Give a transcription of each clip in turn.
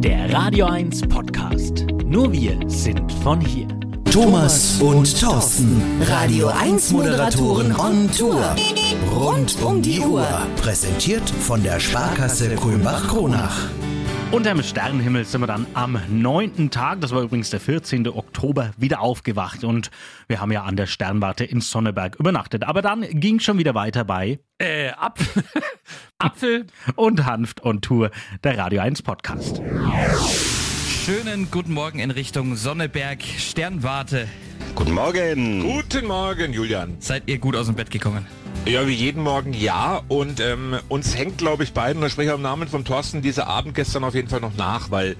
Der Radio 1 Podcast. Nur wir sind von hier. Thomas und Thorsten, Radio 1 Moderatoren on Tour. Rund um die Uhr. Präsentiert von der Sparkasse Kulmbach-Kronach. Unterm Sternenhimmel sind wir dann am neunten Tag, das war übrigens der 14. Oktober, wieder aufgewacht und wir haben ja an der Sternwarte in Sonneberg übernachtet. Aber dann ging schon wieder weiter bei Äh, Apf Apfel. und Hanft on Tour, der Radio 1 Podcast. Schönen guten Morgen in Richtung Sonneberg, Sternwarte. Guten Morgen. Guten Morgen, Julian. Seid ihr gut aus dem Bett gekommen? Ja, wie jeden Morgen ja. Und ähm, uns hängt, glaube ich, beiden, und da spreche ich im Namen von Thorsten, dieser Abend gestern auf jeden Fall noch nach, weil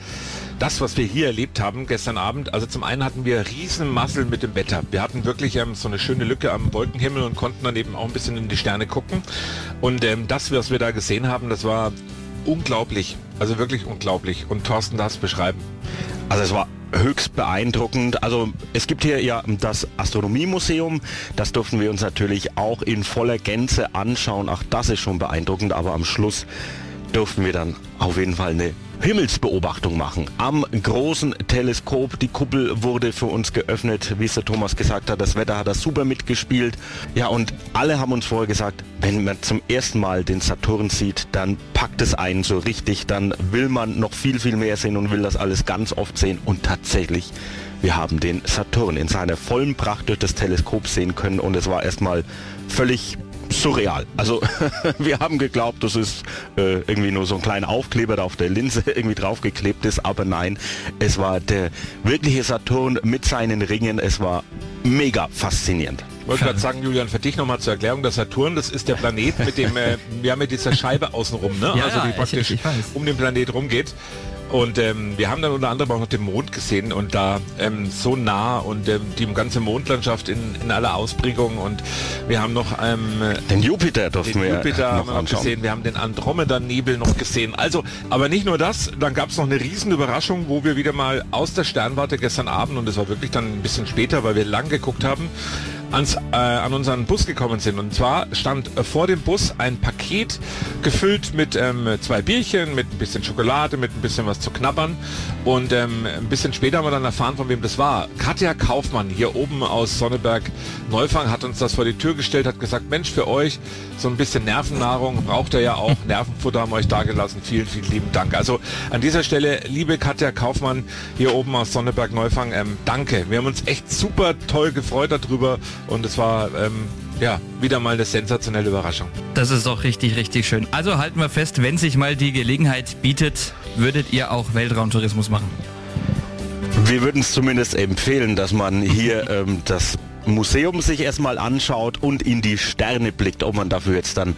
das, was wir hier erlebt haben gestern Abend, also zum einen hatten wir riesen Massel mit dem Wetter. Wir hatten wirklich ähm, so eine schöne Lücke am Wolkenhimmel und konnten dann eben auch ein bisschen in die Sterne gucken. Und ähm, das, was wir da gesehen haben, das war unglaublich. Also wirklich unglaublich. Und Thorsten darf es beschreiben. Also es war höchst beeindruckend. Also es gibt hier ja das Astronomiemuseum. Das durften wir uns natürlich auch in voller Gänze anschauen. Auch das ist schon beeindruckend. Aber am Schluss durften wir dann auf jeden Fall eine Himmelsbeobachtung machen. Am großen Teleskop. Die Kuppel wurde für uns geöffnet. Wie es der Thomas gesagt hat, das Wetter hat das super mitgespielt. Ja, und alle haben uns vorher gesagt, wenn man zum ersten Mal den Saturn sieht, dann packt es einen so richtig. Dann will man noch viel, viel mehr sehen und will das alles ganz oft sehen. Und tatsächlich, wir haben den Saturn in seiner vollen Pracht durch das Teleskop sehen können. Und es war erstmal völlig surreal. Also wir haben geglaubt, das ist äh, irgendwie nur so ein kleiner Aufkleber, der auf der Linse irgendwie draufgeklebt ist, aber nein, es war der wirkliche Saturn mit seinen Ringen. Es war mega faszinierend. Ich wollte gerade sagen, Julian, für dich nochmal zur Erklärung, der Saturn, das ist der Planet mit dem, äh, ja, mit dieser Scheibe außenrum, ne? Ja, also die ich- praktisch ich weiß. um den Planet rumgeht. Und ähm, wir haben dann unter anderem auch noch den Mond gesehen und da ähm, so nah und ähm, die ganze Mondlandschaft in, in aller Ausprägung und wir haben noch ähm, Den Jupiter durften den wir Jupiter haben wir noch anschauen. gesehen, wir haben den Andromeda-Nebel noch gesehen. Also, aber nicht nur das, dann gab es noch eine riesen Überraschung, wo wir wieder mal aus der Sternwarte gestern Abend, und es war wirklich dann ein bisschen später, weil wir lang geguckt haben, ans, äh, an unseren Bus gekommen sind. Und zwar stand vor dem Bus ein Paket gefüllt mit ähm, zwei Bierchen, mit ein bisschen Schokolade, mit ein bisschen was zu knabbern. Und ähm, ein bisschen später haben wir dann erfahren, von wem das war. Katja Kaufmann hier oben aus Sonneberg Neufang hat uns das vor die Tür gestellt, hat gesagt, Mensch, für euch so ein bisschen Nervennahrung braucht ihr ja auch. Nervenfutter haben wir euch dagelassen. Vielen, vielen lieben Dank. Also an dieser Stelle, liebe Katja Kaufmann hier oben aus Sonneberg Neufang, ähm, danke. Wir haben uns echt super toll gefreut darüber und es war ähm, ja wieder mal eine sensationelle Überraschung. Das ist doch richtig, richtig schön. Also halten wir fest, wenn sich mal die Gelegenheit bietet, würdet ihr auch Weltraumtourismus machen. Wir würden es zumindest empfehlen, dass man hier ähm, das Museum sich erstmal anschaut und in die Sterne blickt, ob man dafür jetzt dann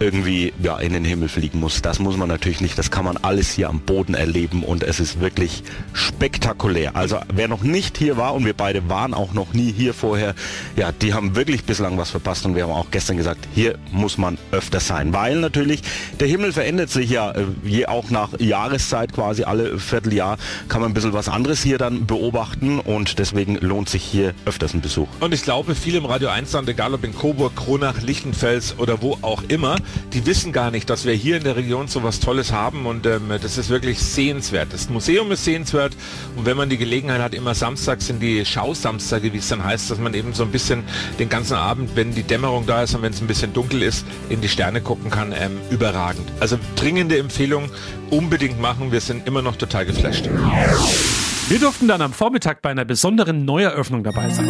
irgendwie ja, in den Himmel fliegen muss. Das muss man natürlich nicht. Das kann man alles hier am Boden erleben und es ist wirklich spektakulär. Also wer noch nicht hier war und wir beide waren auch noch nie hier vorher, ja, die haben wirklich bislang was verpasst und wir haben auch gestern gesagt, hier muss man öfter sein, weil natürlich der Himmel verändert sich ja äh, je auch nach Jahreszeit quasi alle Vierteljahr kann man ein bisschen was anderes hier dann beobachten und deswegen lohnt sich hier öfters ein Besuch. Und ich glaube, viele im Radio 1 Land, egal ob in Coburg, Kronach, Lichtenfels oder wo auch immer, die wissen gar nicht, dass wir hier in der Region so was Tolles haben und ähm, das ist wirklich sehenswert. Das Museum ist sehenswert und wenn man die Gelegenheit hat, immer samstags sind die Schausamstage, wie es dann heißt, dass man eben so ein bisschen den ganzen Abend, wenn die Dämmerung da ist und wenn es ein bisschen dunkel ist, in die Sterne gucken kann, ähm, überragend. Also dringende Empfehlung, unbedingt machen, wir sind immer noch total geflasht. Wir durften dann am Vormittag bei einer besonderen Neueröffnung dabei sein.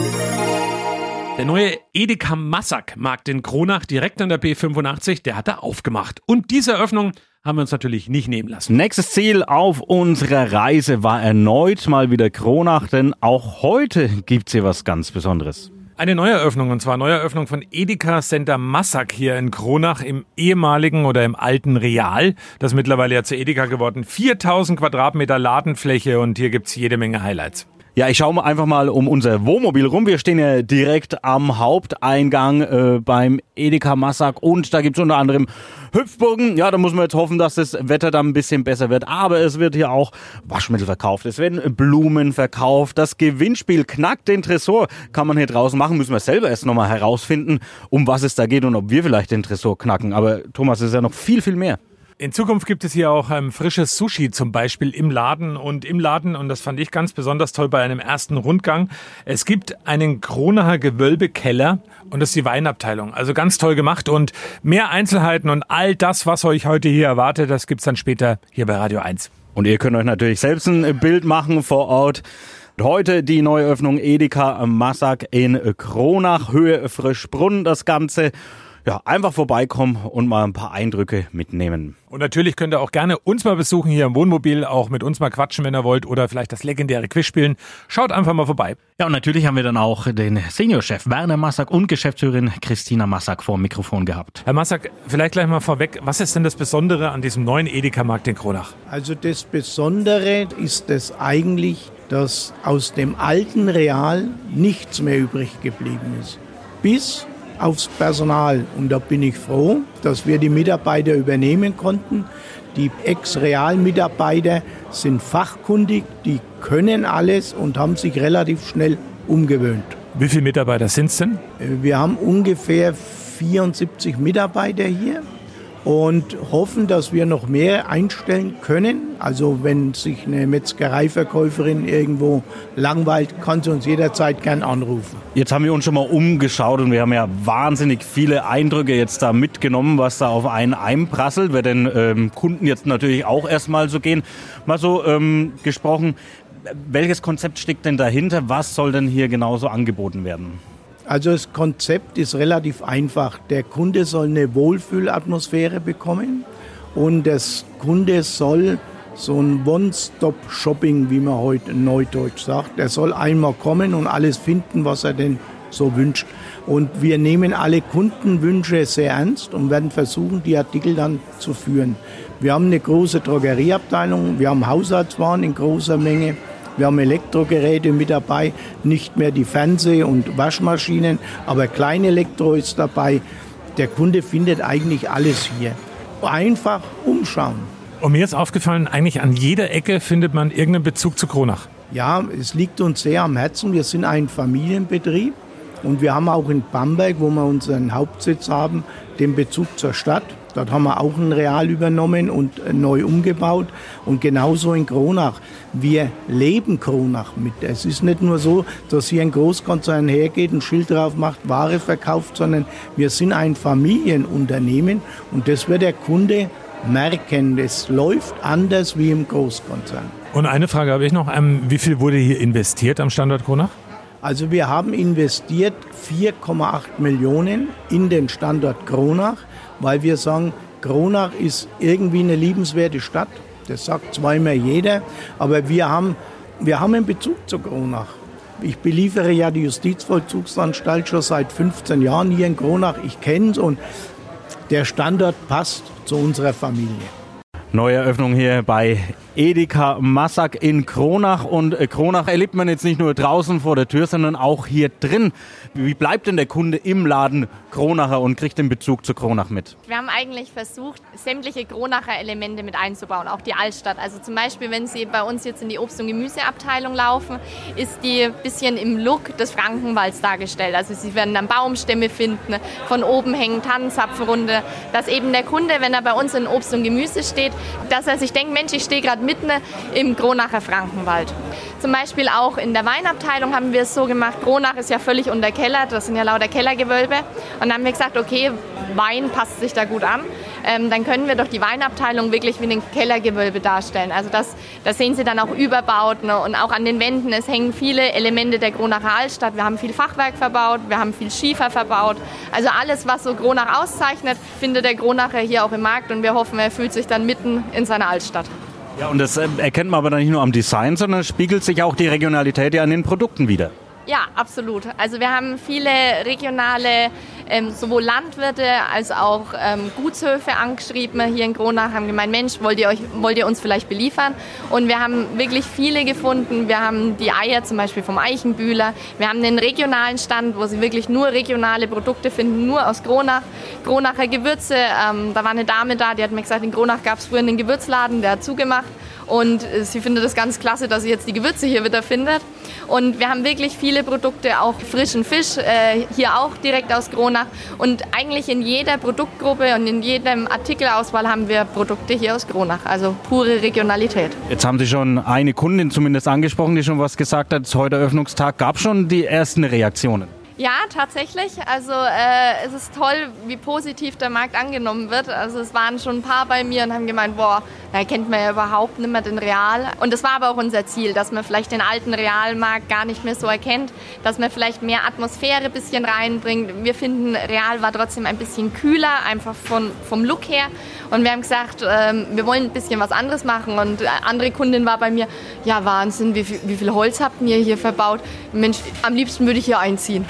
Der neue Edeka Massak Markt in Kronach direkt an der B85, der hat da aufgemacht. Und diese Eröffnung haben wir uns natürlich nicht nehmen lassen. Nächstes Ziel auf unserer Reise war erneut mal wieder Kronach, denn auch heute gibt's hier was ganz Besonderes. Eine Neueröffnung, und zwar Neueröffnung von Edeka Center Massak hier in Kronach im ehemaligen oder im alten Real. Das ist mittlerweile ja zu Edeka geworden. 4000 Quadratmeter Ladenfläche und hier gibt's jede Menge Highlights. Ja, ich schaue einfach mal um unser Wohnmobil rum. Wir stehen ja direkt am Haupteingang äh, beim Edeka Massak und da gibt's unter anderem Hüpfburgen. Ja, da muss man jetzt hoffen, dass das Wetter dann ein bisschen besser wird. Aber es wird hier auch Waschmittel verkauft. Es werden Blumen verkauft. Das Gewinnspiel knackt den Tresor. Kann man hier draußen machen. Müssen wir selber erst nochmal herausfinden, um was es da geht und ob wir vielleicht den Tresor knacken. Aber Thomas, es ist ja noch viel, viel mehr. In Zukunft gibt es hier auch ähm, frisches Sushi zum Beispiel im Laden und im Laden, und das fand ich ganz besonders toll bei einem ersten Rundgang. Es gibt einen Kronacher Gewölbekeller und das ist die Weinabteilung. Also ganz toll gemacht und mehr Einzelheiten und all das, was euch heute hier erwartet, das gibt's dann später hier bei Radio 1. Und ihr könnt euch natürlich selbst ein Bild machen vor Ort. Heute die Neuöffnung Edeka Massak in Kronach, Höhe Frischbrunn, das Ganze ja, einfach vorbeikommen und mal ein paar Eindrücke mitnehmen. Und natürlich könnt ihr auch gerne uns mal besuchen hier im Wohnmobil, auch mit uns mal quatschen, wenn ihr wollt, oder vielleicht das legendäre Quiz spielen. Schaut einfach mal vorbei. Ja, und natürlich haben wir dann auch den Seniorchef Werner Massak und Geschäftsführerin Christina Massak vor dem Mikrofon gehabt. Herr Massak, vielleicht gleich mal vorweg, was ist denn das Besondere an diesem neuen Edeka-Markt in Kronach? Also das Besondere ist es eigentlich, dass aus dem alten Real nichts mehr übrig geblieben ist. Bis aufs Personal. Und da bin ich froh, dass wir die Mitarbeiter übernehmen konnten. Die Ex-Real-Mitarbeiter sind fachkundig, die können alles und haben sich relativ schnell umgewöhnt. Wie viele Mitarbeiter sind es denn? Wir haben ungefähr 74 Mitarbeiter hier und hoffen, dass wir noch mehr einstellen können. Also wenn sich eine Metzgereiverkäuferin irgendwo langweilt, kann sie uns jederzeit gern anrufen. Jetzt haben wir uns schon mal umgeschaut und wir haben ja wahnsinnig viele Eindrücke jetzt da mitgenommen, was da auf einen einprasselt. Wird den ähm, Kunden jetzt natürlich auch erstmal so gehen. Mal so ähm, gesprochen, welches Konzept steckt denn dahinter? Was soll denn hier genauso angeboten werden? Also das Konzept ist relativ einfach. Der Kunde soll eine Wohlfühlatmosphäre bekommen und der Kunde soll so ein One-Stop-Shopping, wie man heute in Neudeutsch sagt. Er soll einmal kommen und alles finden, was er denn so wünscht. Und wir nehmen alle Kundenwünsche sehr ernst und werden versuchen, die Artikel dann zu führen. Wir haben eine große Drogerieabteilung, wir haben Haushaltswaren in großer Menge. Wir haben Elektrogeräte mit dabei, nicht mehr die Fernseh- und Waschmaschinen, aber klein Elektro ist dabei. Der Kunde findet eigentlich alles hier. Einfach umschauen. Und mir ist aufgefallen, eigentlich an jeder Ecke findet man irgendeinen Bezug zu Kronach. Ja, es liegt uns sehr am Herzen. Wir sind ein Familienbetrieb und wir haben auch in Bamberg, wo wir unseren Hauptsitz haben, den Bezug zur Stadt. Dort haben wir auch ein Real übernommen und äh, neu umgebaut. Und genauso in Kronach. Wir leben Kronach mit. Es ist nicht nur so, dass hier ein Großkonzern hergeht, ein Schild drauf macht, Ware verkauft, sondern wir sind ein Familienunternehmen und das wird der Kunde merken. Es läuft anders wie im Großkonzern. Und eine Frage habe ich noch. Ähm, wie viel wurde hier investiert am Standort Kronach? Also wir haben investiert 4,8 Millionen in den Standort Kronach weil wir sagen, Kronach ist irgendwie eine liebenswerte Stadt. Das sagt zwar immer jeder, aber wir haben, wir haben einen Bezug zu Kronach. Ich beliefere ja die Justizvollzugsanstalt schon seit 15 Jahren hier in Kronach. Ich kenne es und der Standort passt zu unserer Familie. Neue Eröffnung hier bei Edeka Massak in Kronach. Und äh, Kronach erlebt man jetzt nicht nur draußen vor der Tür, sondern auch hier drin. Wie bleibt denn der Kunde im Laden Kronacher und kriegt den Bezug zu Kronach mit? Wir haben eigentlich versucht, sämtliche Kronacher Elemente mit einzubauen, auch die Altstadt. Also zum Beispiel, wenn Sie bei uns jetzt in die Obst- und Gemüseabteilung laufen, ist die ein bisschen im Look des Frankenwalds dargestellt. Also Sie werden dann Baumstämme finden, von oben hängen Tannenzapfenrunde, dass eben der Kunde, wenn er bei uns in Obst und Gemüse steht, dass er sich denkt, Mensch, ich stehe gerade mitten im Kronacher Frankenwald. Zum Beispiel auch in der Weinabteilung haben wir es so gemacht, Kronach ist ja völlig unterkellert, das sind ja lauter Kellergewölbe. Und dann haben wir gesagt, okay, Wein passt sich da gut an. Ähm, dann können wir doch die Weinabteilung wirklich wie ein Kellergewölbe darstellen. Also das, das sehen Sie dann auch überbaut ne? und auch an den Wänden. Es hängen viele Elemente der Kronacher Altstadt. Wir haben viel Fachwerk verbaut, wir haben viel Schiefer verbaut. Also alles, was so Kronach auszeichnet, findet der Kronacher hier auch im Markt und wir hoffen, er fühlt sich dann mitten in seiner Altstadt. Ja, und das äh, erkennt man aber dann nicht nur am Design, sondern spiegelt sich auch die Regionalität ja an den Produkten wieder. Ja, absolut. Also wir haben viele regionale, ähm, sowohl Landwirte als auch ähm, Gutshöfe angeschrieben hier in Kronach, haben gemeint, Mensch, wollt ihr, euch, wollt ihr uns vielleicht beliefern? Und wir haben wirklich viele gefunden. Wir haben die Eier zum Beispiel vom Eichenbühler. Wir haben den regionalen Stand, wo sie wirklich nur regionale Produkte finden, nur aus Kronach. Kronacher Gewürze, ähm, da war eine Dame da, die hat mir gesagt, in Kronach gab es früher einen Gewürzladen, der hat zugemacht. Und äh, sie findet es ganz klasse, dass sie jetzt die Gewürze hier wieder findet. Und wir haben wirklich viele Produkte, auch frischen Fisch, äh, hier auch direkt aus. Kronach. Und eigentlich in jeder Produktgruppe und in jedem Artikelauswahl haben wir Produkte hier aus Kronach. Also pure Regionalität. Jetzt haben Sie schon eine Kundin zumindest angesprochen, die schon was gesagt hat. Heute Eröffnungstag gab schon die ersten Reaktionen. Ja, tatsächlich. Also äh, es ist toll, wie positiv der Markt angenommen wird. Also es waren schon ein paar bei mir und haben gemeint, boah, da kennt man ja überhaupt nicht mehr den Real. Und das war aber auch unser Ziel, dass man vielleicht den alten Realmarkt gar nicht mehr so erkennt, dass man vielleicht mehr Atmosphäre ein bisschen reinbringt. Wir finden, Real war trotzdem ein bisschen kühler, einfach von, vom Look her. Und wir haben gesagt, ähm, wir wollen ein bisschen was anderes machen. Und andere Kundin war bei mir, ja Wahnsinn, wie viel, wie viel Holz habt ihr hier verbaut? Mensch, am liebsten würde ich hier einziehen.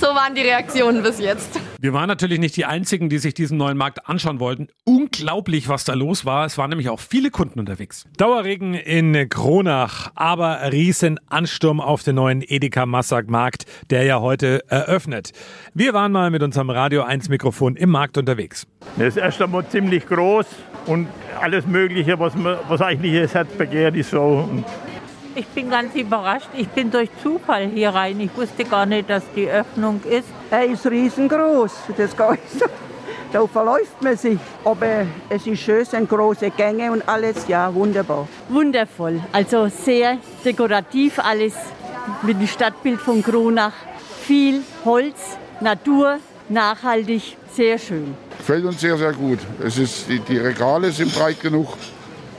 So waren die Reaktionen bis jetzt. Wir waren natürlich nicht die Einzigen, die sich diesen neuen Markt anschauen wollten. Unglaublich, was da los war. Es waren nämlich auch viele Kunden unterwegs. Dauerregen in Kronach, aber riesen Ansturm auf den neuen Edeka Massak Markt, der ja heute eröffnet. Wir waren mal mit unserem Radio 1 Mikrofon im Markt unterwegs. Das ist erst einmal ziemlich groß und alles Mögliche, was, man, was eigentlich das Herz begehrt, ist so. Ich bin ganz überrascht. Ich bin durch Zufall hier rein. Ich wusste gar nicht, dass die Öffnung ist. Er ist riesengroß. Das geht so. Da verläuft man sich. Aber es ist schön, es sind große Gänge und alles. Ja, wunderbar. Wundervoll. Also sehr dekorativ alles mit dem Stadtbild von Kronach. Viel Holz, Natur, nachhaltig, sehr schön. Gefällt uns sehr, sehr gut. Es ist, die, die Regale sind breit genug.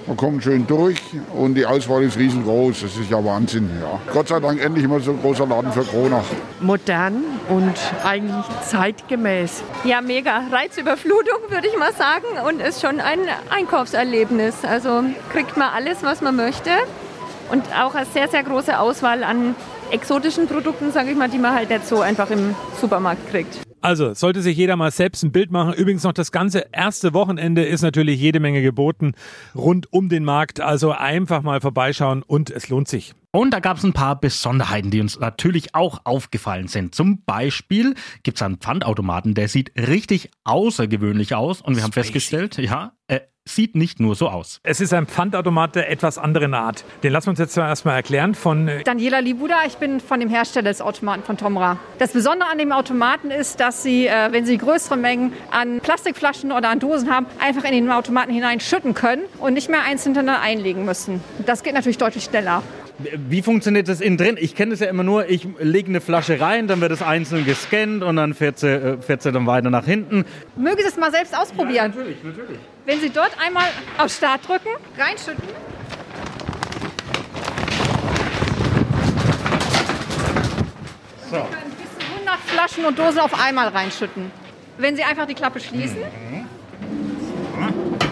Man kommt schön durch und die Auswahl ist riesengroß. Das ist ja Wahnsinn. Ja. Gott sei Dank endlich mal so ein großer Laden für Kronach. Modern und eigentlich zeitgemäß. Ja, mega. Reizüberflutung, würde ich mal sagen. Und ist schon ein Einkaufserlebnis. Also kriegt man alles, was man möchte. Und auch eine sehr, sehr große Auswahl an exotischen Produkten, sage ich mal, die man halt nicht so einfach im Supermarkt kriegt. Also, sollte sich jeder mal selbst ein Bild machen. Übrigens noch das ganze erste Wochenende ist natürlich jede Menge geboten rund um den Markt. Also einfach mal vorbeischauen und es lohnt sich. Und da gab es ein paar Besonderheiten, die uns natürlich auch aufgefallen sind. Zum Beispiel gibt es einen Pfandautomaten, der sieht richtig außergewöhnlich aus. Und wir haben festgestellt, ja, äh, sieht nicht nur so aus. Es ist ein Pfandautomat der etwas anderen Art. Den lassen wir uns jetzt erstmal erklären von äh, Daniela Libuda. Ich bin von dem Hersteller des Automaten von Tomra. Das Besondere an dem Automaten ist, dass Sie, äh, wenn Sie größere Mengen an Plastikflaschen oder an Dosen haben, einfach in den Automaten hineinschütten können und nicht mehr einzeln hintereinander einlegen müssen. Das geht natürlich deutlich schneller. Wie funktioniert das innen drin? Ich kenne das ja immer nur, ich lege eine Flasche rein, dann wird es einzeln gescannt und dann fährt sie, äh, fährt sie dann weiter nach hinten. Mögen Sie es mal selbst ausprobieren? Ja, natürlich, natürlich. Wenn Sie dort einmal auf Start drücken, reinschütten. So. Sie können bis zu 100 Flaschen und Dosen auf einmal reinschütten. Wenn Sie einfach die Klappe schließen. Mhm. Genau.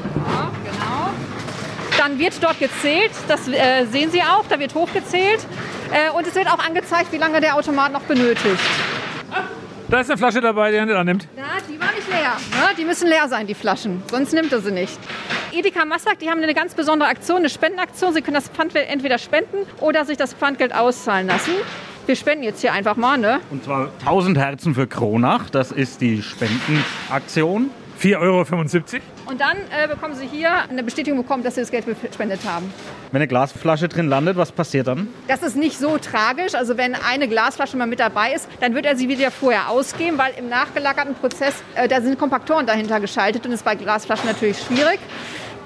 Dann wird dort gezählt, das äh, sehen Sie auch, da wird hochgezählt. Äh, und es wird auch angezeigt, wie lange der Automat noch benötigt. Da ist eine Flasche dabei, die er nicht annimmt. Na, die war nicht leer. Ne? Die müssen leer sein, die Flaschen. Sonst nimmt er sie nicht. Edeka Massak, die haben eine ganz besondere Aktion, eine Spendenaktion. Sie können das Pfandgeld entweder spenden oder sich das Pfandgeld auszahlen lassen. Wir spenden jetzt hier einfach mal, ne? Und zwar 1000 Herzen für Kronach. Das ist die Spendenaktion. 4,75 Euro. Und dann äh, bekommen Sie hier eine Bestätigung bekommen, dass Sie das Geld gespendet haben. Wenn eine Glasflasche drin landet, was passiert dann? Das ist nicht so tragisch. Also wenn eine Glasflasche mal mit dabei ist, dann wird er sie wieder vorher ausgeben, weil im nachgelagerten Prozess, äh, da sind Kompaktoren dahinter geschaltet und ist bei Glasflaschen natürlich schwierig.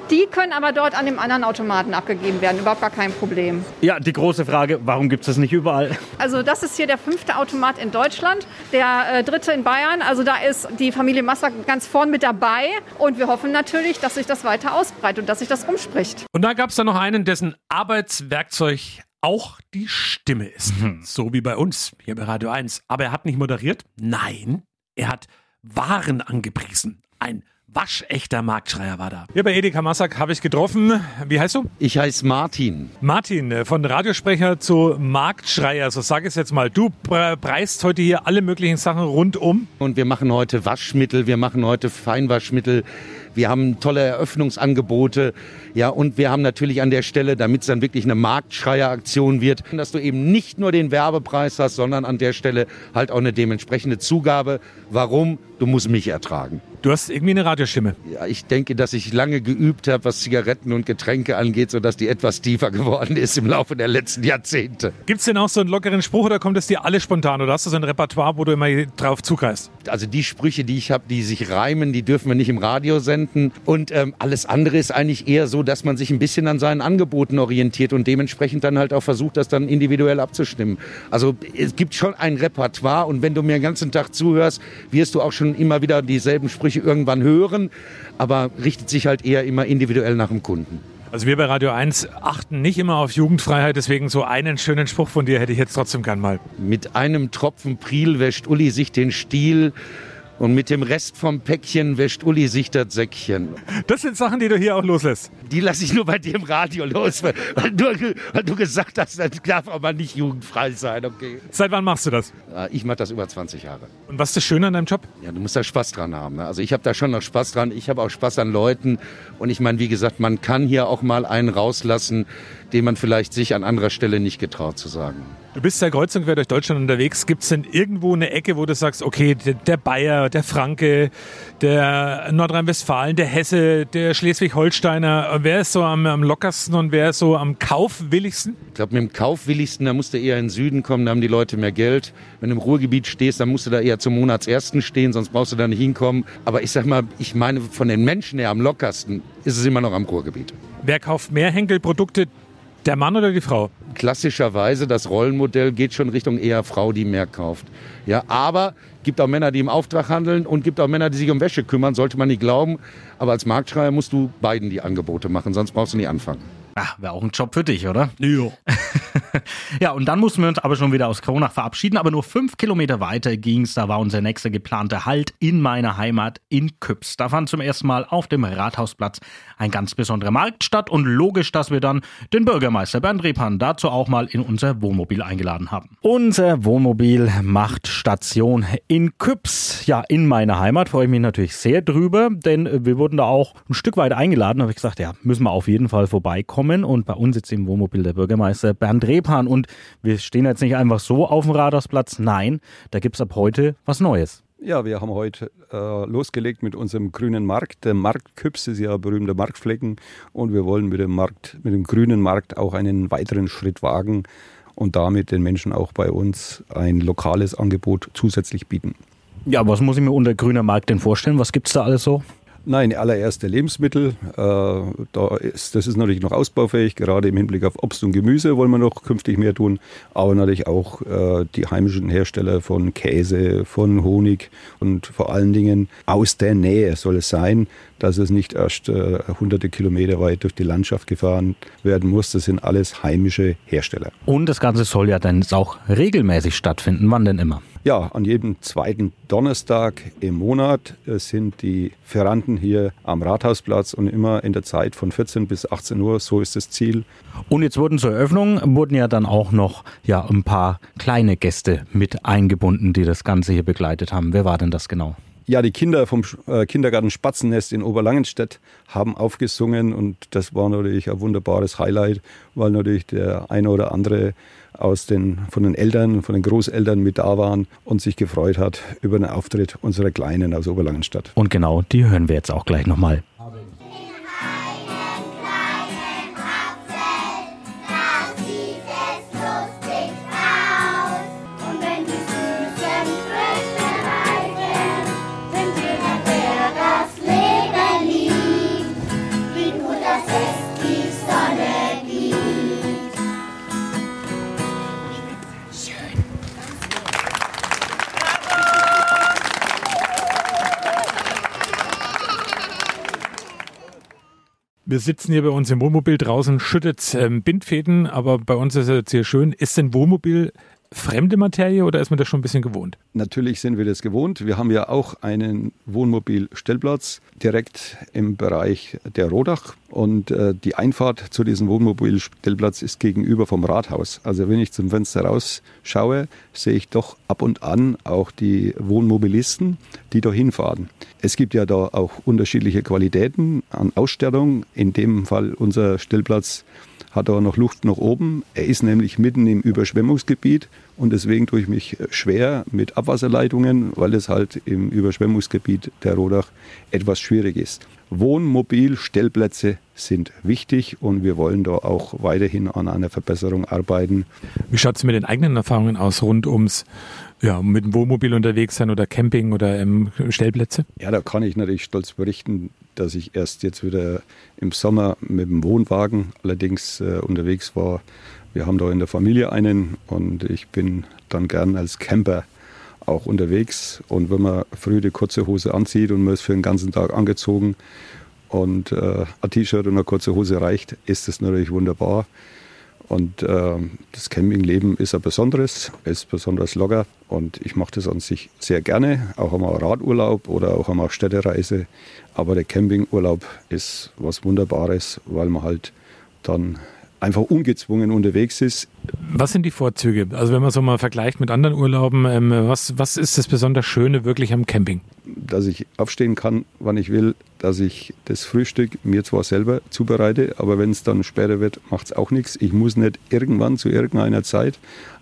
Die können aber dort an dem anderen Automaten abgegeben werden, überhaupt gar kein Problem. Ja, die große Frage, warum gibt es das nicht überall? Also das ist hier der fünfte Automat in Deutschland, der äh, dritte in Bayern. Also da ist die Familie Massak ganz vorn mit dabei und wir hoffen natürlich, dass sich das weiter ausbreitet und dass sich das rumspricht. Und da gab es dann noch einen, dessen Arbeitswerkzeug auch die Stimme ist. So wie bei uns hier bei Radio 1. Aber er hat nicht moderiert. Nein, er hat Waren angepriesen. Ein waschechter Marktschreier war da. Hier bei Edeka Massak habe ich getroffen. Wie heißt du? Ich heiße Martin. Martin, äh, von Radiosprecher zu Marktschreier. So sag es jetzt mal. Du pre- preist heute hier alle möglichen Sachen rundum. Und wir machen heute Waschmittel, wir machen heute Feinwaschmittel, Wir haben tolle Eröffnungsangebote. Ja, und wir haben natürlich an der Stelle, damit es dann wirklich eine Marktschreieraktion wird, dass du eben nicht nur den Werbepreis hast, sondern an der Stelle halt auch eine dementsprechende Zugabe. Warum? Du musst mich ertragen. Du hast irgendwie eine Radiostimme. Ja, ich denke, dass ich lange geübt habe, was Zigaretten und Getränke angeht, sodass die etwas tiefer geworden ist im Laufe der letzten Jahrzehnte. Gibt es denn auch so einen lockeren Spruch oder kommt es dir alles spontan? Oder hast du so ein Repertoire, wo du immer drauf zugreifst? Also die Sprüche, die ich habe, die sich reimen, die dürfen wir nicht im Radio senden. Und ähm, alles andere ist eigentlich eher so, dass man sich ein bisschen an seinen Angeboten orientiert und dementsprechend dann halt auch versucht, das dann individuell abzustimmen. Also es gibt schon ein Repertoire und wenn du mir den ganzen Tag zuhörst, wirst du auch schon immer wieder dieselben Sprüche irgendwann hören, aber richtet sich halt eher immer individuell nach dem Kunden. Also wir bei Radio 1 achten nicht immer auf Jugendfreiheit, deswegen so einen schönen Spruch von dir hätte ich jetzt trotzdem gern mal. Mit einem Tropfen Priel wäscht Uli sich den Stiel und mit dem Rest vom Päckchen wäscht Uli sich das Säckchen. Das sind Sachen, die du hier auch loslässt. Die lasse ich nur bei im Radio los, weil, weil, du, weil du gesagt hast, das darf aber nicht jugendfrei sein. Okay. Seit wann machst du das? Ich mache das über 20 Jahre. Und was ist das Schöne an deinem Job? Ja, du musst da Spaß dran haben. Ne? Also ich habe da schon noch Spaß dran. Ich habe auch Spaß an Leuten. Und ich meine, wie gesagt, man kann hier auch mal einen rauslassen, den man vielleicht sich an anderer Stelle nicht getraut zu sagen. Du bist ja kreuz und quer durch Deutschland unterwegs. Gibt es denn irgendwo eine Ecke, wo du sagst, okay, der, der Bayer, der Franke, der Nordrhein-Westfalen, der Hesse, der Schleswig-Holsteiner, wer ist so am, am lockersten und wer ist so am kaufwilligsten? Ich glaube, mit dem kaufwilligsten, da musst du eher in den Süden kommen, da haben die Leute mehr Geld. Wenn du im Ruhrgebiet stehst, dann musst du da eher zum Monatsersten stehen, sonst brauchst du da nicht hinkommen. Aber ich sag mal, ich meine, von den Menschen her am lockersten ist es immer noch am Ruhrgebiet. Wer kauft mehr Henkelprodukte, der Mann oder die Frau? Klassischerweise, das Rollenmodell geht schon Richtung eher Frau, die mehr kauft. Ja, aber gibt auch Männer, die im Auftrag handeln und gibt auch Männer, die sich um Wäsche kümmern, sollte man nicht glauben. Aber als Marktschreier musst du beiden die Angebote machen, sonst brauchst du nie anfangen. Ah, wäre auch ein Job für dich, oder? Ja. ja, und dann mussten wir uns aber schon wieder aus Kronach verabschieden. Aber nur fünf Kilometer weiter ging's. Da war unser nächster geplante Halt in meiner Heimat in Küps. Da fand zum ersten Mal auf dem Rathausplatz ein ganz besonderer Markt statt. Und logisch, dass wir dann den Bürgermeister Bernd Repan dazu auch mal in unser Wohnmobil eingeladen haben. Unser Wohnmobil macht Station in Küps. Ja, in meiner Heimat freue ich mich natürlich sehr drüber, denn wir wurden da auch ein Stück weit eingeladen. Da habe ich gesagt, ja, müssen wir auf jeden Fall vorbeikommen. Und bei uns sitzt im Wohnmobil der Bürgermeister Bernd Repan. Und wir stehen jetzt nicht einfach so auf dem Rathausplatz. Nein, da gibt es ab heute was Neues. Ja, wir haben heute äh, losgelegt mit unserem grünen Markt. Der Markt Küps ist ja ein berühmter Marktflecken und wir wollen mit dem Markt, mit dem grünen Markt auch einen weiteren Schritt wagen und damit den Menschen auch bei uns ein lokales Angebot zusätzlich bieten. Ja, was muss ich mir unter grüner Markt denn vorstellen? Was gibt es da alles so? Nein, allererste Lebensmittel. Äh, da ist, das ist natürlich noch ausbaufähig. Gerade im Hinblick auf Obst und Gemüse wollen wir noch künftig mehr tun. Aber natürlich auch äh, die heimischen Hersteller von Käse, von Honig und vor allen Dingen aus der Nähe soll es sein, dass es nicht erst äh, hunderte Kilometer weit durch die Landschaft gefahren werden muss. Das sind alles heimische Hersteller. Und das Ganze soll ja dann auch regelmäßig stattfinden. Wann denn immer? Ja, an jedem zweiten Donnerstag im Monat sind die Ferranten hier am Rathausplatz und immer in der Zeit von 14 bis 18 Uhr. So ist das Ziel. Und jetzt wurden zur Eröffnung wurden ja dann auch noch ja ein paar kleine Gäste mit eingebunden, die das Ganze hier begleitet haben. Wer war denn das genau? Ja, die Kinder vom Kindergarten Spatzennest in Oberlangenstedt haben aufgesungen und das war natürlich ein wunderbares Highlight, weil natürlich der eine oder andere aus den, von den Eltern, von den Großeltern mit da waren und sich gefreut hat über den Auftritt unserer Kleinen aus Oberlangenstadt. Und genau, die hören wir jetzt auch gleich nochmal. Wir sitzen hier bei uns im Wohnmobil draußen, schüttet ähm, Bindfäden, aber bei uns ist es jetzt hier schön. Ist denn Wohnmobil fremde Materie oder ist man das schon ein bisschen gewohnt? Natürlich sind wir das gewohnt. Wir haben ja auch einen Wohnmobilstellplatz direkt im Bereich der Rodach und äh, die Einfahrt zu diesem Wohnmobilstellplatz ist gegenüber vom Rathaus. Also wenn ich zum Fenster rausschaue, sehe ich doch ab und an auch die Wohnmobilisten, die da hinfahren. Es gibt ja da auch unterschiedliche Qualitäten an Ausstattung. In dem Fall unser Stellplatz hat aber noch Luft nach oben. Er ist nämlich mitten im Überschwemmungsgebiet und deswegen tue ich mich schwer mit Abwasserleitungen, weil es halt im Überschwemmungsgebiet der Rodach etwas schwierig ist. Wohnmobilstellplätze sind wichtig und wir wollen da auch weiterhin an einer Verbesserung arbeiten. Wie schaut es mit den eigenen Erfahrungen aus rund ums ja, mit dem Wohnmobil unterwegs sein oder Camping oder ähm, Stellplätze? Ja, da kann ich natürlich stolz berichten, dass ich erst jetzt wieder im Sommer mit dem Wohnwagen allerdings äh, unterwegs war. Wir haben da in der Familie einen und ich bin dann gern als Camper auch unterwegs. Und wenn man früh die kurze Hose anzieht und man ist für den ganzen Tag angezogen und äh, ein T-Shirt und eine kurze Hose reicht, ist das natürlich wunderbar. Und äh, das Campingleben ist ein besonderes, ist besonders locker und ich mache das an sich sehr gerne, auch einmal Radurlaub oder auch einmal Städtereise. Aber der Campingurlaub ist was Wunderbares, weil man halt dann einfach ungezwungen unterwegs ist. Was sind die Vorzüge? Also wenn man so mal vergleicht mit anderen Urlauben, ähm, was, was ist das besonders Schöne wirklich am Camping? Dass ich aufstehen kann, wann ich will, dass ich das Frühstück mir zwar selber zubereite, aber wenn es dann später wird, macht es auch nichts. Ich muss nicht irgendwann zu irgendeiner Zeit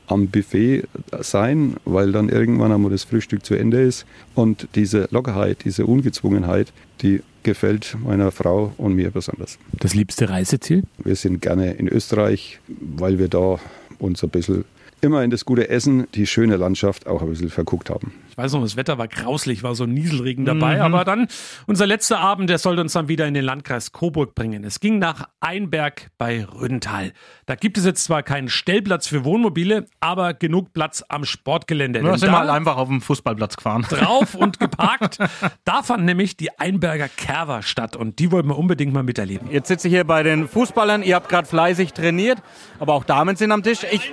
am Buffet sein, weil dann irgendwann einmal das Frühstück zu Ende ist. Und diese Lockerheit, diese Ungezwungenheit, die gefällt meiner Frau und mir besonders. Das liebste Reiseziel? Wir sind gerne in Österreich, weil wir da uns ein bisschen immer in das gute Essen, die schöne Landschaft auch ein bisschen verguckt haben. Ich weiß noch, das Wetter war grauslich, war so ein Nieselregen dabei, Mhm. aber dann unser letzter Abend, der sollte uns dann wieder in den Landkreis Coburg bringen. Es ging nach Einberg bei Rödental. Da gibt es jetzt zwar keinen Stellplatz für Wohnmobile, aber genug Platz am Sportgelände. Sind wir da- halt einfach auf dem Fußballplatz gefahren. drauf und geparkt. Da fand nämlich die Einberger Kerber statt und die wollten wir unbedingt mal miterleben. Jetzt sitze ich hier bei den Fußballern. Ihr habt gerade fleißig trainiert, aber auch Damen sind am Tisch. Ich,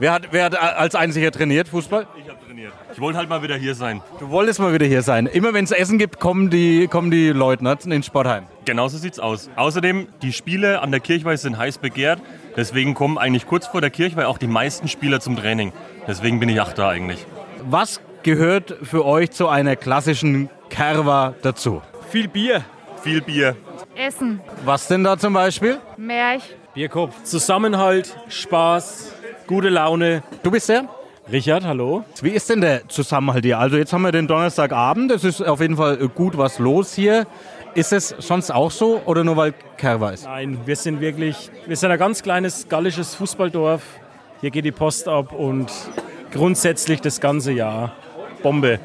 wer, hat, wer hat als einziger trainiert, Fußball? Ich habe trainiert. Ich wollte halt mal wieder hier sein. Du wolltest mal wieder hier sein. Immer wenn es Essen gibt, kommen die, kommen die Leute ne, ins Sportheim. Genauso sieht's aus. Außerdem, die Spiele an der Kirchweih sind heiß begehrt. Deswegen kommen eigentlich kurz vor der Kirchweih auch die meisten Spieler zum Training. Deswegen bin ich auch da eigentlich. Was gehört für euch zu einer klassischen Kerwa dazu? Viel Bier. Viel Bier. Essen, Was denn da zum Beispiel? Märch, Bierkopf. Zusammenhalt, Spaß, gute Laune. Du bist der? Richard, hallo. Wie ist denn der Zusammenhalt hier? Also jetzt haben wir den Donnerstagabend, es ist auf jeden Fall gut was los hier. Ist es sonst auch so oder nur weil Kerwa ist? Nein, wir sind wirklich, wir sind ein ganz kleines gallisches Fußballdorf. Hier geht die Post ab und grundsätzlich das ganze Jahr Bombe.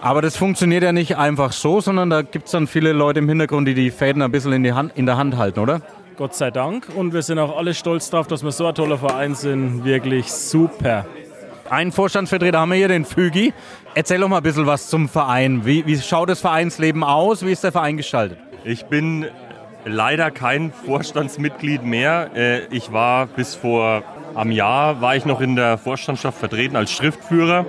Aber das funktioniert ja nicht einfach so, sondern da gibt es dann viele Leute im Hintergrund, die die Fäden ein bisschen in, die Hand, in der Hand halten, oder? Gott sei Dank. Und wir sind auch alle stolz darauf, dass wir so ein toller Verein sind. Wirklich super. Einen Vorstandsvertreter haben wir hier, den Fügi. Erzähl doch mal ein bisschen was zum Verein. Wie, wie schaut das Vereinsleben aus? Wie ist der Verein gestaltet? Ich bin leider kein Vorstandsmitglied mehr. Äh, Ich war bis vor einem Jahr war ich noch in der Vorstandschaft vertreten als Schriftführer.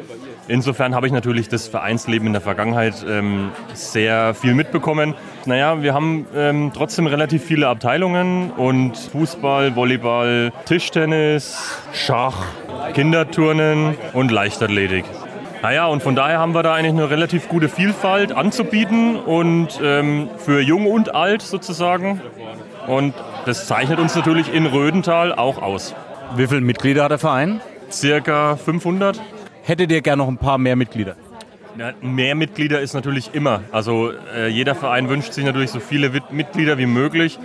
Insofern habe ich natürlich das Vereinsleben in der Vergangenheit ähm, sehr viel mitbekommen. Naja, wir haben ähm, trotzdem relativ viele Abteilungen und Fußball, Volleyball, Tischtennis, Schach, Kinderturnen und Leichtathletik. Naja, und von daher haben wir da eigentlich eine relativ gute Vielfalt anzubieten und ähm, für jung und alt sozusagen. Und das zeichnet uns natürlich in Rödental auch aus. Wie viele Mitglieder hat der Verein? Circa 500. Hättet ihr gerne noch ein paar mehr Mitglieder? Ja, mehr Mitglieder ist natürlich immer. Also äh, jeder Verein wünscht sich natürlich so viele Mitglieder wie möglich.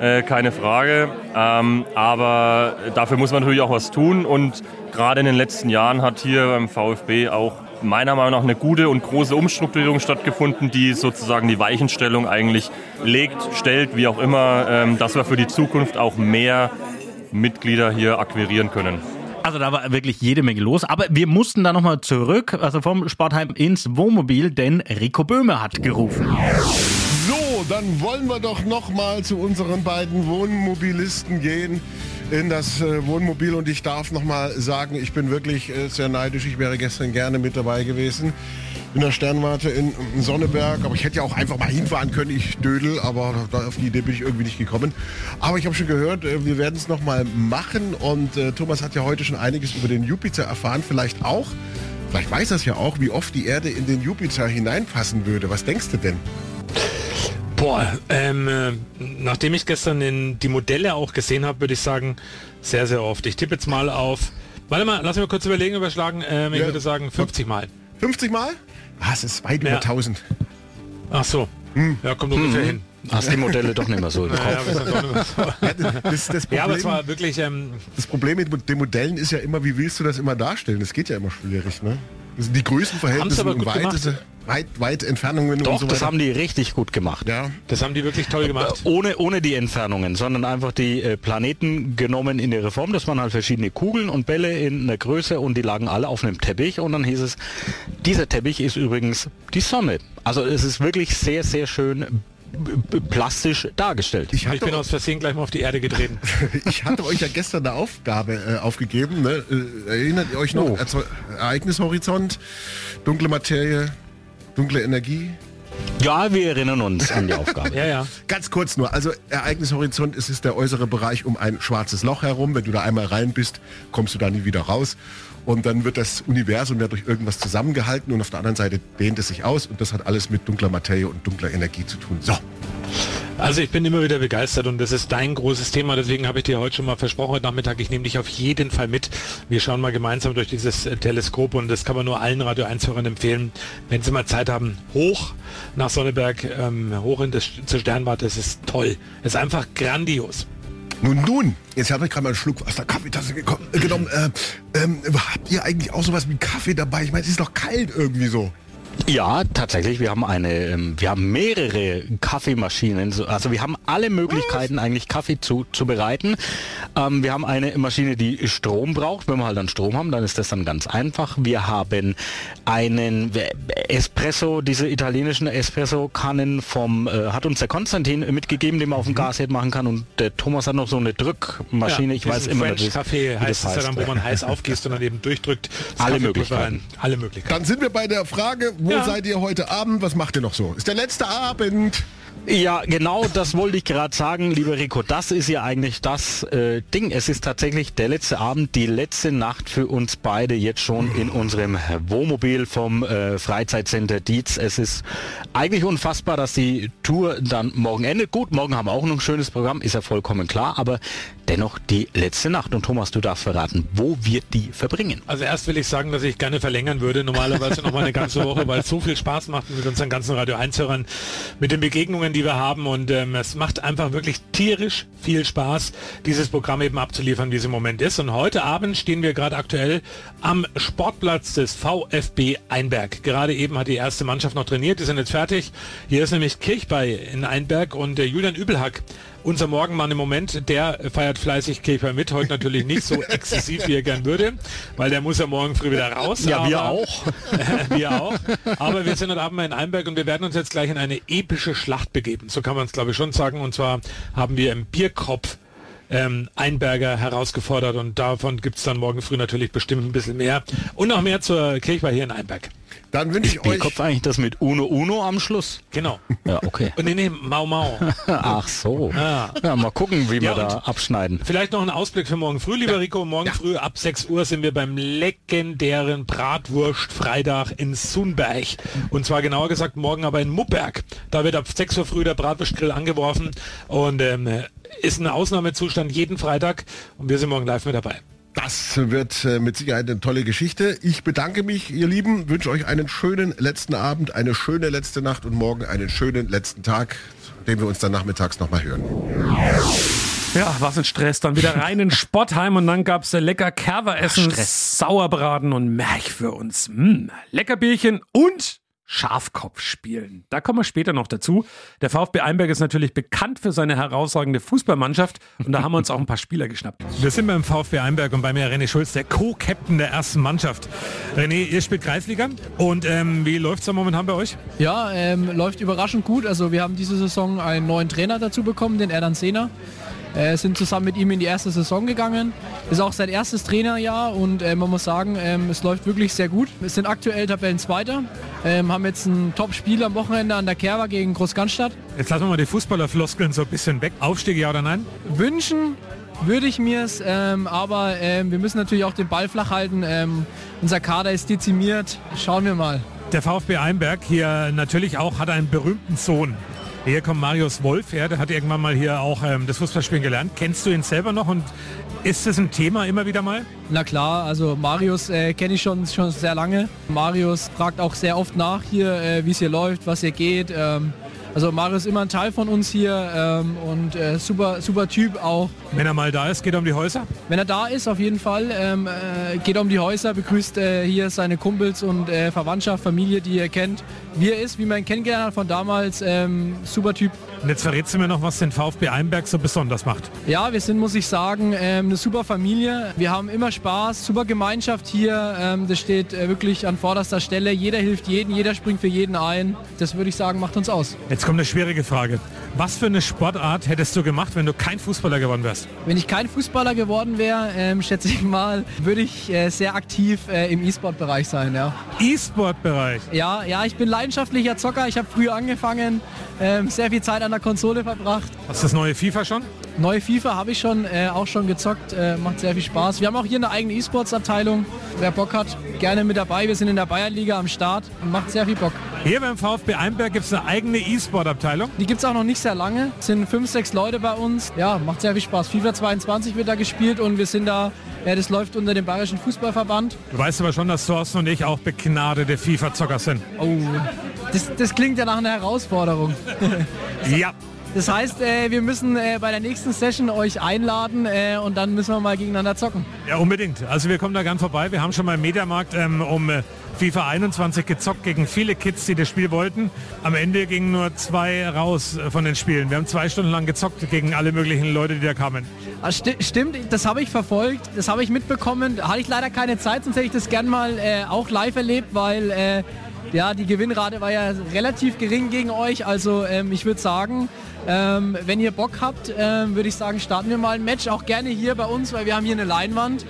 Äh, keine Frage. Ähm, aber dafür muss man natürlich auch was tun. Und gerade in den letzten Jahren hat hier beim VfB auch meiner Meinung nach eine gute und große Umstrukturierung stattgefunden, die sozusagen die Weichenstellung eigentlich legt, stellt, wie auch immer, ähm, dass wir für die Zukunft auch mehr Mitglieder hier akquirieren können. Also da war wirklich jede Menge los. Aber wir mussten da nochmal zurück, also vom Sportheim ins Wohnmobil, denn Rico Böhme hat gerufen. So, dann wollen wir doch noch mal zu unseren beiden Wohnmobilisten gehen. in das äh, Wohnmobil und ich darf noch mal sagen, ich bin wirklich äh, sehr neidisch. Ich wäre gestern gerne mit dabei gewesen in der Sternwarte in Sonneberg. Aber ich hätte ja auch einfach mal hinfahren können. Ich dödel, aber auf die Idee bin ich irgendwie nicht gekommen. Aber ich habe schon gehört, äh, wir werden es noch mal machen. Und äh, Thomas hat ja heute schon einiges über den Jupiter erfahren. Vielleicht auch, vielleicht weiß das ja auch, wie oft die Erde in den Jupiter hineinpassen würde. Was denkst du denn? Boah, ähm, äh, nachdem ich gestern in die Modelle auch gesehen habe, würde ich sagen, sehr, sehr oft. Ich tippe jetzt mal auf. Warte mal, lass mich mal kurz überlegen, überschlagen. Ähm, ich Ja. würde sagen 50 Mal. 50 Mal? Es ist weit über 1000. Ach so. Ja, kommt ungefähr hin. Hast die Modelle doch nicht mehr so im Naja, Kopf. Das, das Ja, aber Problem- es war wirklich, ähm, Das Problem mit den Modellen ist ja immer, wie willst du das immer darstellen? Das geht ja immer schwierig, ne? Sind die Größenverhältnisse und gut weite, weit, weit Entfernungen und Doch, so das haben die richtig gut gemacht. Ja. Das haben die wirklich toll gemacht. Ohne, ohne die Entfernungen, sondern einfach die äh, Planeten genommen in ihre Form. Das waren halt verschiedene Kugeln und Bälle in einer Größe und die lagen alle auf einem Teppich. Und dann hieß es, dieser Teppich ist übrigens die Sonne. Also es ist wirklich sehr, sehr schön plastisch dargestellt. Ich, ich bin aus Versehen gleich mal auf die Erde getreten. ich hatte euch ja gestern eine Aufgabe äh, aufgegeben. Ne? Äh, erinnert ihr euch noch? Oh. Ereignishorizont, dunkle Materie, dunkle Energie. Ja, wir erinnern uns an die Aufgabe. ja, ja. Ganz kurz nur, also Ereignishorizont es ist der äußere Bereich um ein schwarzes Loch herum. Wenn du da einmal rein bist, kommst du da nie wieder raus. Und dann wird das Universum ja durch irgendwas zusammengehalten und auf der anderen Seite dehnt es sich aus und das hat alles mit dunkler Materie und dunkler Energie zu tun. So. Also ich bin immer wieder begeistert und das ist dein großes Thema, deswegen habe ich dir heute schon mal versprochen, heute Nachmittag, ich nehme dich auf jeden Fall mit. Wir schauen mal gemeinsam durch dieses Teleskop und das kann man nur allen Radio 1-Hörern empfehlen, wenn sie mal Zeit haben, hoch nach Sonneberg, ähm, hoch in das, zur Sternwarte, es ist toll. Es ist einfach grandios. Nun, nun, jetzt habe ich gerade mal einen Schluck aus der Kaffeetasse gekommen, äh, genommen. Äh, ähm, habt ihr eigentlich auch sowas wie Kaffee dabei? Ich meine, es ist doch kalt irgendwie so. Ja, tatsächlich. Wir haben eine, ähm, wir haben mehrere Kaffeemaschinen. So- Also wir haben alle Möglichkeiten eigentlich Kaffee zu, zu bereiten. Ähm, wir haben eine Maschine, die Strom braucht. Wenn wir halt dann Strom haben, dann ist das dann ganz einfach. Wir haben einen Espresso, diese italienischen Espresso-Kannen vom, äh, hat uns der Konstantin mitgegeben, den man auf dem Gasherd machen kann. Und der Thomas hat noch so eine Drückmaschine. ich weiß immer nicht, Kaffee wie heißt es ja dann, wo man heiß aufgießt und dann eben durchdrückt. Alle Möglichkeiten. Alle Möglichkeiten. Dann sind wir bei der Frage, wo Ja. seid ihr heute Abend? Was macht ihr noch so? Ist der letzte Abend. Ja, genau, das wollte ich gerade sagen, lieber Rico. Das ist ja eigentlich das äh, Ding. Es ist tatsächlich der letzte Abend, die letzte Nacht für uns beide jetzt schon in unserem Wohnmobil vom äh, Freizeitcenter Dietz. Es ist eigentlich unfassbar, dass die Tour dann morgen endet. Gut, morgen haben wir auch noch ein schönes Programm, ist ja vollkommen klar, aber dennoch die letzte Nacht. Und Thomas, du darfst verraten, wo wir die verbringen. Also erst will ich sagen, dass ich gerne verlängern würde, normalerweise noch mal eine ganze Woche, weil es so viel Spaß macht mit unseren ganzen Radio 1-Hörern, mit den Begegnungen, die wir haben und ähm, es macht einfach wirklich tierisch viel Spaß, dieses Programm eben abzuliefern, wie es im Moment ist. Und heute Abend stehen wir gerade aktuell am Sportplatz des VfB Einberg. Gerade eben hat die erste Mannschaft noch trainiert, die sind jetzt fertig. Hier ist nämlich Kirchbei in Einberg und äh, Julian Übelhack unser Morgenmann im Moment, der feiert fleißig Käfer mit, heute natürlich nicht so exzessiv, wie er gern würde, weil der muss ja morgen früh wieder raus. Ja, wir aber- auch. wir auch. Aber wir sind heute Abend mal in Einberg und wir werden uns jetzt gleich in eine epische Schlacht begeben. So kann man es glaube ich schon sagen. Und zwar haben wir im Bierkopf ähm, Einberger herausgefordert und davon gibt es dann morgen früh natürlich bestimmt ein bisschen mehr. Und noch mehr zur Kirchweih hier in Einberg. Dann wünsche ich euch... Bierkopf eigentlich das mit Uno Uno am Schluss? Genau. Ja, okay. Und nee, nee, Mau Mau. Ach so. Ja. Ja, mal gucken, wie wir Ja, da und- abschneiden. Vielleicht noch ein Ausblick für morgen früh, lieber Rico. Morgen früh ab 6 Uhr sind wir beim legendären Bratwurst Freitag in Sunberg. Und zwar genauer gesagt morgen aber in Mupperg. Da wird ab 6 Uhr früh der Bratwurstgrill angeworfen und ähm, ist ein Ausnahmezustand jeden Freitag und wir sind morgen live mit dabei. Das wird äh, mit Sicherheit eine tolle Geschichte. Ich bedanke mich, ihr Lieben, wünsche euch einen schönen letzten Abend, eine schöne letzte Nacht und morgen einen schönen letzten Tag, den wir uns dann nachmittags nochmal hören. Ja, was ein Stress. Dann wieder rein in Spottheim und dann gab's äh, lecker Kerveressen, Stress. Sauerbraten und Merch für uns. Mm, lecker Bierchen und Schafkopf spielen. Da kommen wir später noch dazu. Der VfB Einberg ist natürlich bekannt für seine herausragende Fußballmannschaft und da haben wir uns auch ein paar Spieler geschnappt. Wir sind beim VfB Einberg und bei mir René Schulz, der Co-Captain der ersten Mannschaft. René, ihr spielt Kreisliga und ähm, wie läuft's da momentan bei euch? Ja, ähm, läuft überraschend gut. Also wir haben diese Saison einen neuen Trainer dazu bekommen, den Erdan Sehner. Äh, sind zusammen mit ihm in die erste Saison gegangen. Ist auch sein erstes Trainerjahr und äh, man muss sagen, ähm, es läuft wirklich sehr gut. Wir sind aktuell Tabellenzweiter, ähm, haben jetzt ein Top-Spiel am Wochenende an der Kerwa gegen Großgannstadt. Jetzt lassen wir mal die Fußballerfloskeln so ein bisschen weg. Aufstieg, ja oder nein? Wünschen würde ich mir es, ähm, aber ähm, wir müssen natürlich auch den Ball flach halten. Ähm, unser Kader ist dezimiert. Schauen wir mal. Der VfB Einberg hier natürlich auch hat einen berühmten Sohn. Hier kommt Marius Wolf her, der hat irgendwann mal hier auch ähm, das Fußballspielen gelernt. Kennst du ihn selber noch und ist das ein Thema immer wieder mal? Na klar, also Marius äh, kenne ich schon, schon sehr lange. Marius fragt auch sehr oft nach hier, äh, wie es hier läuft, was hier geht. Ähm, also Marius ist immer ein Teil von uns hier ähm, und äh, super, super Typ auch. Wenn er mal da ist, geht er um die Häuser? Wenn er da ist, auf jeden Fall. Ähm, äh, geht er um die Häuser, begrüßt äh, hier seine Kumpels und äh, Verwandtschaft, Familie, die er kennt. Wie er ist, wie man ihn kennengelernt hat von damals. Ähm, super Typ. Und jetzt verrätst du mir noch, was den VfB Einberg so besonders macht. Ja, wir sind, muss ich sagen, ähm, eine super Familie. Wir haben immer Spaß, super Gemeinschaft hier. Ähm, das steht äh, wirklich an vorderster Stelle. Jeder hilft jedem, jeder springt für jeden ein. Das würde ich sagen, macht uns aus. Jetzt kommt eine schwierige Frage. Was für eine Sportart hättest du gemacht, wenn du kein Fußballer geworden wärst? Wenn ich kein Fußballer geworden wäre, ähm, schätze ich mal, würde ich äh, sehr aktiv äh, im E-Sport-Bereich sein. Ja. E-Sport-Bereich? Ja, ja, ich bin leidenschaftlicher Zocker. Ich habe früh angefangen, sehr viel Zeit an der Konsole verbracht. Hast du das neue FIFA schon? Neue FIFA habe ich schon, äh, auch schon gezockt, äh, macht sehr viel Spaß. Wir haben auch hier eine eigene E-Sports-Abteilung. Wer Bock hat, gerne mit dabei. Wir sind in der Bayernliga am Start und macht sehr viel Bock. Hier beim VfB Einberg gibt es eine eigene E-Sport-Abteilung. Die gibt es auch noch nicht sehr lange. Es sind fünf, sechs Leute bei uns. Ja, macht sehr viel Spaß. FIFA 22 wird da gespielt und wir sind da, ja, das läuft unter dem Bayerischen Fußballverband. Du weißt aber schon, dass Thorsten und ich auch begnadete FIFA-Zocker sind. Oh, das, das klingt ja nach einer Herausforderung. ja. Das heißt, äh, wir müssen äh, bei der nächsten Session euch einladen äh, und dann müssen wir mal gegeneinander zocken. Ja, unbedingt. Also wir kommen da gern vorbei. Wir haben schon mal im Mediamarkt ähm, um äh, FIFA 21 gezockt gegen viele Kids, die das Spiel wollten. Am Ende gingen nur zwei raus äh, von den Spielen. Wir haben zwei Stunden lang gezockt gegen alle möglichen Leute, die da kamen. Ah, sti stimmt, das habe ich verfolgt, das habe ich mitbekommen. Hatte ich leider keine Zeit, sonst hätte ich das gern mal äh, auch live erlebt, weil ja, die Gewinnrate war ja relativ gering gegen euch. Also ähm, ich würde sagen, ähm, wenn ihr Bock habt, ähm, würde ich sagen, starten wir mal ein Match. Auch gerne hier bei uns, weil wir haben hier eine Leinwand.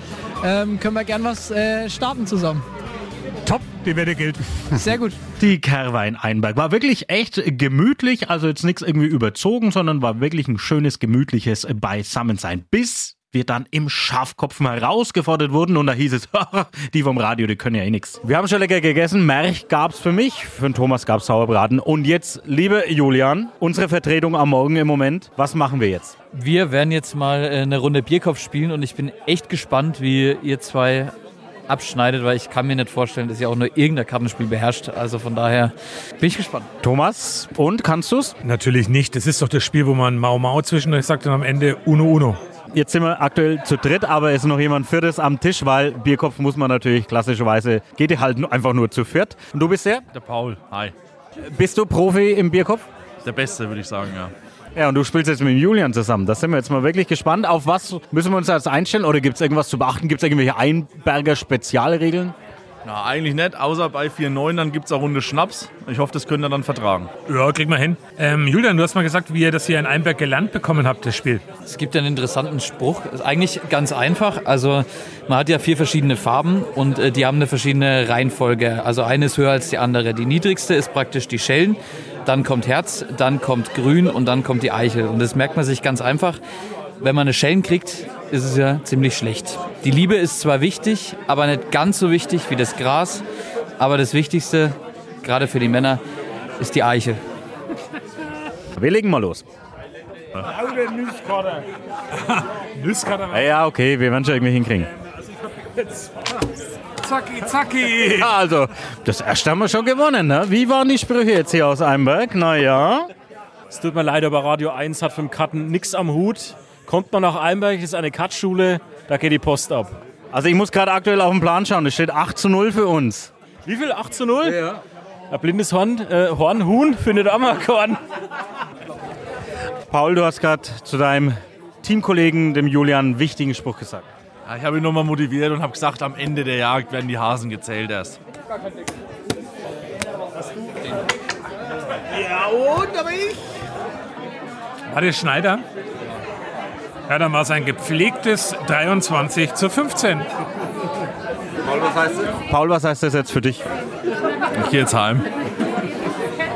Ähm, können wir gern was äh, starten zusammen. Top, die Wette gilt. Sehr gut. Die Kerwein Einberg war wirklich echt gemütlich, also jetzt nichts irgendwie überzogen, sondern war wirklich ein schönes, gemütliches Beisammensein. Bis wir dann im Schafkopfen herausgefordert wurden und da hieß es, die vom Radio, die können ja eh nichts. Wir haben schon lecker gegessen, Merch gab's für mich, für den Thomas gab's Sauerbraten und jetzt, liebe Julian, unsere Vertretung am Morgen im Moment, was machen wir jetzt? Wir werden jetzt mal äh, eine Runde Bierkopf spielen und ich bin echt gespannt, wie ihr zwei abschneidet, weil ich kann mir nicht vorstellen, dass ihr auch nur irgendein Kartenspiel beherrscht. Also von daher bin ich gespannt. Thomas, und kannst du's? Natürlich nicht. Das ist doch das Spiel, wo man Mau Mau zwischendurch sagt und am Ende Uno Uno. Jetzt sind wir aktuell zu dritt, aber es ist noch jemand Viertes am Tisch, weil Bierkopf muss man natürlich klassischerweise, geht ihr halt einfach nur zu viert. Und du bist der? Der Paul, hi. Bist du Profi im Bierkopf? Der Beste, würde ich sagen, ja. Ja, und du spielst jetzt mit dem Julian zusammen. Da sind wir jetzt mal wirklich gespannt. Auf was müssen wir uns jetzt einstellen? Oder gibt es irgendwas zu beachten? Gibt es irgendwelche Einberger Na, eigentlich nicht, außer bei 4-9, dann gibt es eine Runde Schnaps. Ich hoffe, das könnt ihr dann vertragen. Ja, krieg mal hin. Ähm, Julian, du hast mal gesagt, wie ihr das hier in Einberg gelernt bekommen habt, das Spiel. Es gibt einen interessanten Spruch. Ist eigentlich ganz einfach. Also man hat ja vier verschiedene Farben und äh, die haben eine verschiedene Reihenfolge. Also eine ist höher als die andere. Die niedrigste ist praktisch die Schellen. Dann kommt Herz, dann kommt Grün und dann kommt die Eichel. Und das merkt man sich ganz einfach. Wenn man eine Schellen kriegt, ist es ja ziemlich schlecht. Die Liebe ist zwar wichtig, aber nicht ganz so wichtig wie das Gras. Aber das Wichtigste, gerade für die Männer, ist die Eichel. Wir legen mal los. Nüsskater. Ja, ja, okay, wir werden schon irgendwie hinkriegen. Zacki, zacki. Ja, also, das erste haben wir schon gewonnen, ne? Wie waren die Sprüche jetzt hier aus Einberg? Naja. Es tut mir leid, aber Radio 1 hat vom Cutten nichts am Hut. Kommt man nach Einberg, ist eine Cut-Schule, da geht die Post ab. Also ich muss gerade aktuell auf den Plan schauen, es steht 8 zu 0 für uns. Wie viel? 8 zu 0? Ja. Ein blindes Horn, äh, Horn, Huhn findet auch mal Korn. Paul, du hast gerade zu deinem Teamkollegen, dem Julian, einen wichtigen Spruch gesagt. Ja, ich habe ihn nochmal motiviert und habe gesagt, am Ende der Jagd werden die Hasen gezählt erst. Ja, und aber ich. War der Schneider? Ja, dann war es ein gepflegtes 23 zu 15. Paul, was heißt, Paul, was heißt das jetzt für dich? Ich gehe jetzt heim.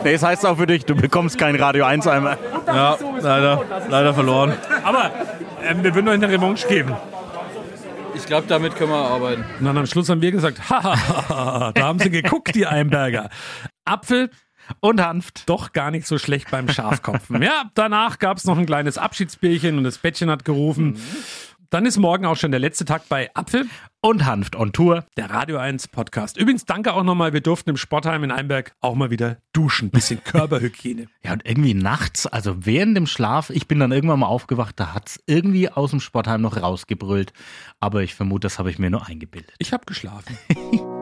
Nee, es heißt auch für dich, du bekommst kein Radio 1 einmal. Ja, leider, leider verloren. Aber ähm, wir würden euch eine Revanche geben. Ich glaube, damit können wir arbeiten. Und dann am Schluss haben wir gesagt, haha, da haben sie geguckt, die Einberger. Apfel und Hanft. Doch gar nicht so schlecht beim Schafkopfen. Ja, danach gab es noch ein kleines Abschiedsbierchen und das Bettchen hat gerufen. Dann ist morgen auch schon der letzte Tag bei Apfel und Hanft on Tour, der Radio 1 Podcast. Übrigens, danke auch nochmal, wir durften im Sportheim in Einberg auch mal wieder duschen. Bisschen Körperhygiene. Ja, und irgendwie nachts, also während dem Schlaf, ich bin dann irgendwann mal aufgewacht, da hat es irgendwie aus dem Sportheim noch rausgebrüllt. Aber ich vermute, das habe ich mir nur eingebildet. Ich habe geschlafen.